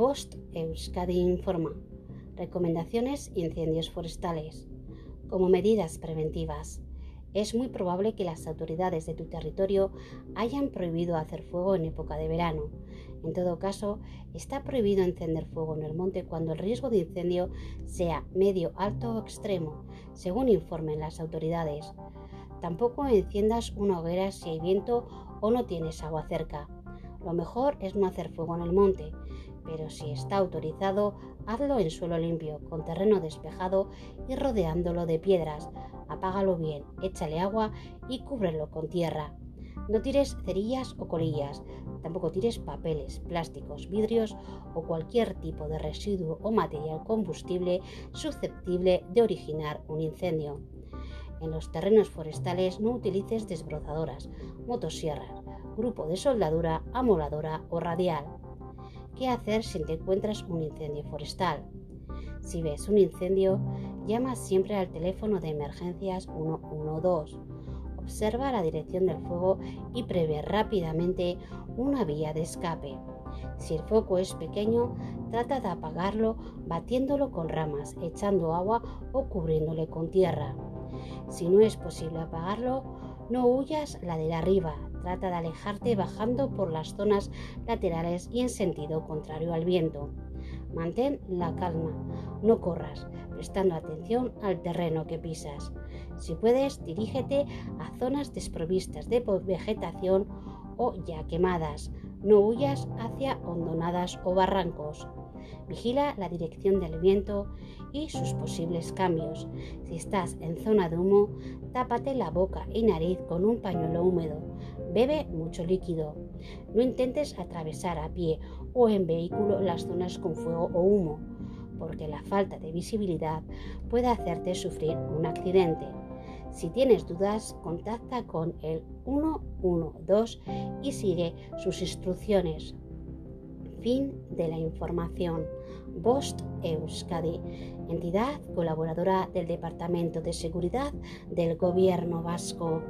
Bost Euskadi informa. Recomendaciones incendios forestales. Como medidas preventivas. Es muy probable que las autoridades de tu territorio hayan prohibido hacer fuego en época de verano. En todo caso, está prohibido encender fuego en el monte cuando el riesgo de incendio sea medio, alto o extremo, según informen las autoridades. Tampoco enciendas una hoguera si hay viento o no tienes agua cerca. Lo mejor es no hacer fuego en el monte, pero si está autorizado, hazlo en suelo limpio, con terreno despejado y rodeándolo de piedras. Apágalo bien, échale agua y cúbrelo con tierra. No tires cerillas o colillas, tampoco tires papeles, plásticos, vidrios o cualquier tipo de residuo o material combustible susceptible de originar un incendio. En los terrenos forestales no utilices desbrozadoras, motosierras, grupo de soldadura, amoladora o radial. ¿Qué hacer si te encuentras un incendio forestal? Si ves un incendio, llama siempre al teléfono de emergencias 112. Observa la dirección del fuego y prevé rápidamente una vía de escape. Si el foco es pequeño, trata de apagarlo batiéndolo con ramas, echando agua o cubriéndole con tierra. Si no es posible apagarlo, no huyas la de arriba, trata de alejarte bajando por las zonas laterales y en sentido contrario al viento. Mantén la calma, no corras, prestando atención al terreno que pisas. Si puedes, dirígete a zonas desprovistas de vegetación o ya quemadas. No huyas hacia hondonadas o barrancos. Vigila la dirección del viento y sus posibles cambios. Si estás en zona de humo, tápate la boca y nariz con un pañuelo húmedo. Bebe mucho líquido. No intentes atravesar a pie o en vehículo las zonas con fuego o humo, porque la falta de visibilidad puede hacerte sufrir un accidente. Si tienes dudas, contacta con el 112 y sigue sus instrucciones. Fin de la información. Bost Euskadi, entidad colaboradora del Departamento de Seguridad del Gobierno Vasco.